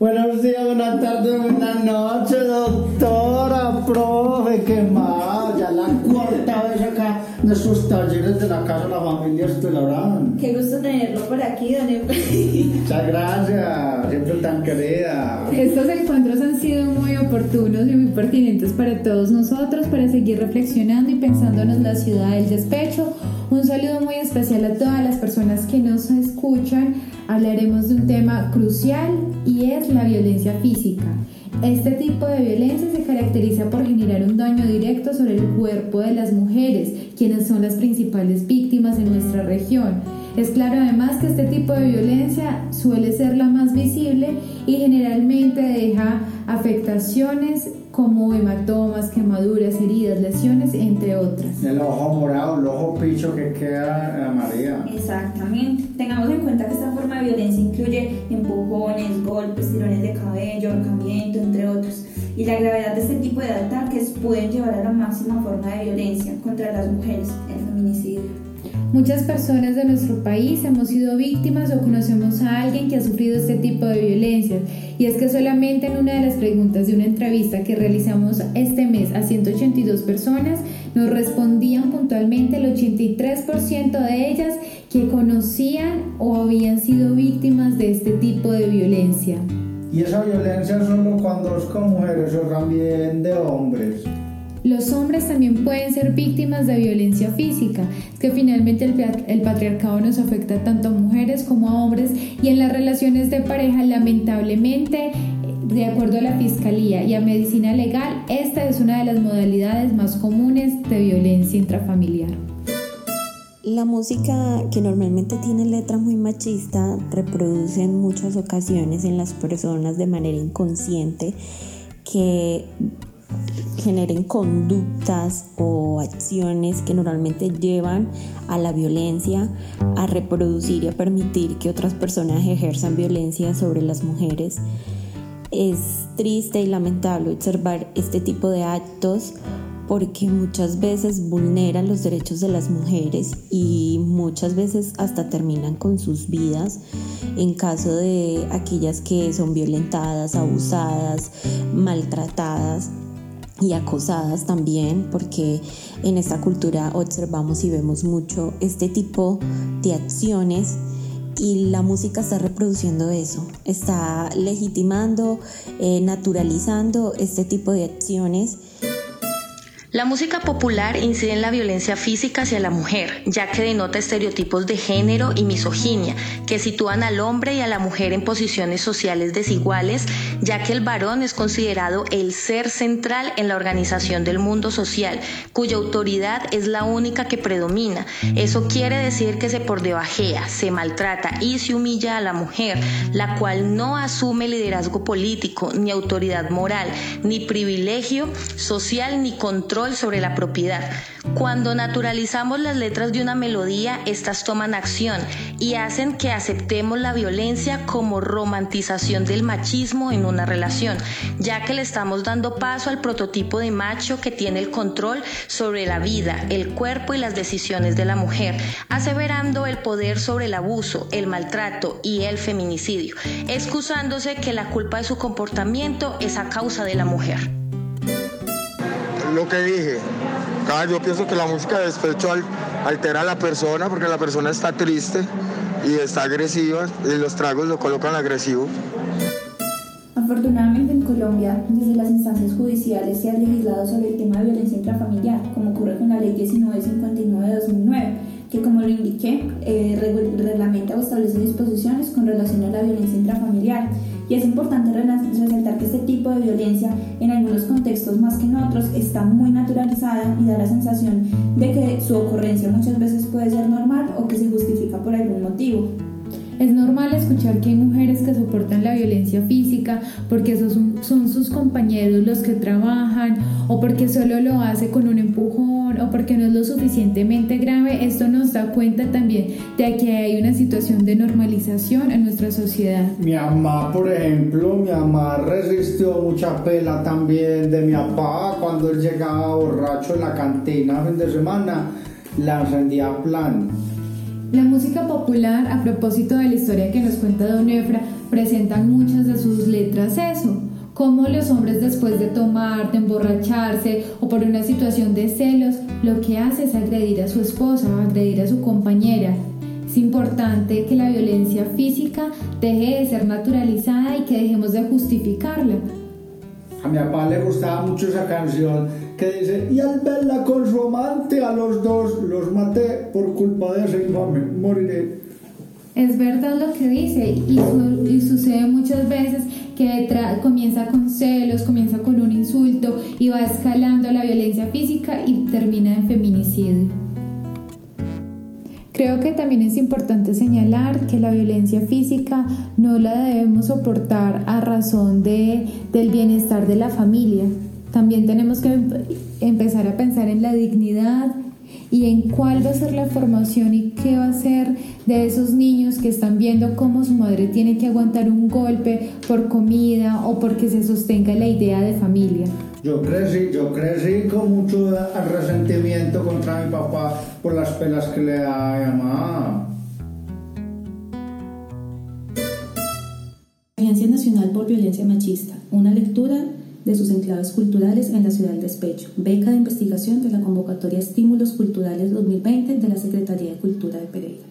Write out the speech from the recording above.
Buenos días, buenas tardes, buenas noches, doctora, profe, qué más. Ya la cuarta vez acá sus talleres de la casa de la familia Estelarán. Qué gusto tenerlo por aquí, don. Muchas gracias, siempre tan querida. Estos encuentros han sido muy oportunos y muy pertinentes para todos nosotros para seguir reflexionando y pensándonos la ciudad del despecho. Un saludo muy especial a todas las personas que nos escuchan. Hablaremos de un tema crucial y es la violencia física. Este tipo de violencia se caracteriza por generar un daño directo sobre el cuerpo de las mujeres, quienes son las principales víctimas en nuestra región. Es claro además que este tipo de violencia suele ser la más visible y generalmente deja afectaciones como hematomas, quemaduras, heridas, lesiones, entre otras. El ojo morado, el ojo picho que queda amarilla. Exactamente. Tengamos en cuenta que esta forma de violencia incluye empujones, golpes, tirones de cabello, ahorcamiento, entre otros. Y la gravedad de este tipo de ataques pueden llevar a la máxima forma de violencia contra las mujeres, el feminicidio. Muchas personas de nuestro país hemos sido víctimas o conocemos a alguien que ha sufrido este tipo de violencia. Y es que solamente en una de las preguntas de una entrevista que realizamos este mes a 182 personas, nos respondían puntualmente el 83% de ellas que conocían o habían sido víctimas de este tipo de violencia. Y esa violencia solo cuando es con mujeres o también de hombres. Los hombres también pueden ser víctimas de violencia física, que finalmente el, patriarcado nos afecta tanto a mujeres como a hombres y en las relaciones de pareja lamentablemente, de acuerdo a la Fiscalía y a Medicina Legal, esta es una de las modalidades más comunes de violencia intrafamiliar. La música que normalmente tiene letra muy machista reproduce en muchas ocasiones en las personas de manera inconsciente que generen conductas o acciones que normalmente llevan a la violencia, a reproducir y a permitir que otras personas ejerzan violencia sobre las mujeres. Es triste y lamentable observar este tipo de actos porque muchas veces vulneran los derechos de las mujeres y muchas veces hasta terminan con sus vidas en caso de aquellas que son violentadas, abusadas, maltratadas y acosadas también, porque en esta cultura observamos y vemos mucho este tipo de acciones y la música está reproduciendo eso, está legitimando, eh, naturalizando este tipo de acciones la música popular incide en la violencia física hacia la mujer, ya que denota estereotipos de género y misoginia, que sitúan al hombre y a la mujer en posiciones sociales desiguales, ya que el varón es considerado el ser central en la organización del mundo social, cuya autoridad es la única que predomina. Eso quiere decir que se por debajea, se maltrata y se humilla a la mujer, la cual no asume liderazgo político, ni autoridad moral, ni privilegio social, ni control sobre la propiedad. Cuando naturalizamos las letras de una melodía, estas toman acción y hacen que aceptemos la violencia como romantización del machismo en una relación, ya que le estamos dando paso al prototipo de macho que tiene el control sobre la vida, el cuerpo y las decisiones de la mujer, aseverando el poder sobre el abuso, el maltrato y el feminicidio, excusándose que la culpa de su comportamiento es a causa de la mujer lo que dije. yo pienso que la música de despecho altera a la persona porque la persona está triste y está agresiva y los tragos lo colocan agresivo. Afortunadamente en Colombia, desde las instancias judiciales se ha legislado sobre el tema de violencia intrafamiliar, como ocurre con la Ley 1959 de 2009, que como lo indiqué, eh, reglamenta o establece disposiciones con relación a la violencia intrafamiliar y es importante resaltar que de violencia en algunos contextos más que en otros está muy naturalizada y da la sensación de que su ocurrencia muchas veces puede ser normal o que se justifica por algún motivo. Es normal escuchar que hay mujeres que soportan la violencia física porque esos son, sus compañeros los que trabajan o porque solo lo hace con un empujón o porque no es lo suficientemente grave. Esto nos da cuenta también de que hay una situación de normalización en nuestra sociedad. Mi mamá, por ejemplo, mi mamá resistió mucha pela también de mi papá cuando él llegaba borracho en la cantina fin de semana, la encendía plan La música popular, a propósito de la historia que nos cuenta Don Efra, presentan muchas de sus letras eso, como los hombres después de tomar, de emborracharse o por una situación de celos, lo que hace es agredir a su esposa, agredir a su compañera. Es importante que la violencia física deje de ser naturalizada y que dejemos de justificarla. A mi papá le gustaba mucho esa canción que dice, y al verla con su amante a los dos los maté por culpa de ese infame, moriré. Es verdad lo que dice y, su- y sucede muchas veces que comienza con celos, comienza con un insulto y va escalando la violencia física y termina en feminicidio. Creo que también es importante señalar que la violencia física no la debemos soportar a razón de, del bienestar de la familia. También tenemos que em- empezar a pensar en la dignidad y en cuál va a ser la formación y qué va a ser de esos niños que están viendo cómo su madre tiene que aguantar un golpe por comida o porque se sostenga la idea de familia. Yo crecí, yo crecí con mucho resentimiento contra mi papá por las pelas que le daba a mi mamá. Agencia Nacional por Violencia Machista, una lectura de sus enclaves culturales en la ciudad del despecho. Beca de investigación de la convocatoria Estímulos Culturales 2020 de la Secretaría de Cultura de Pereira.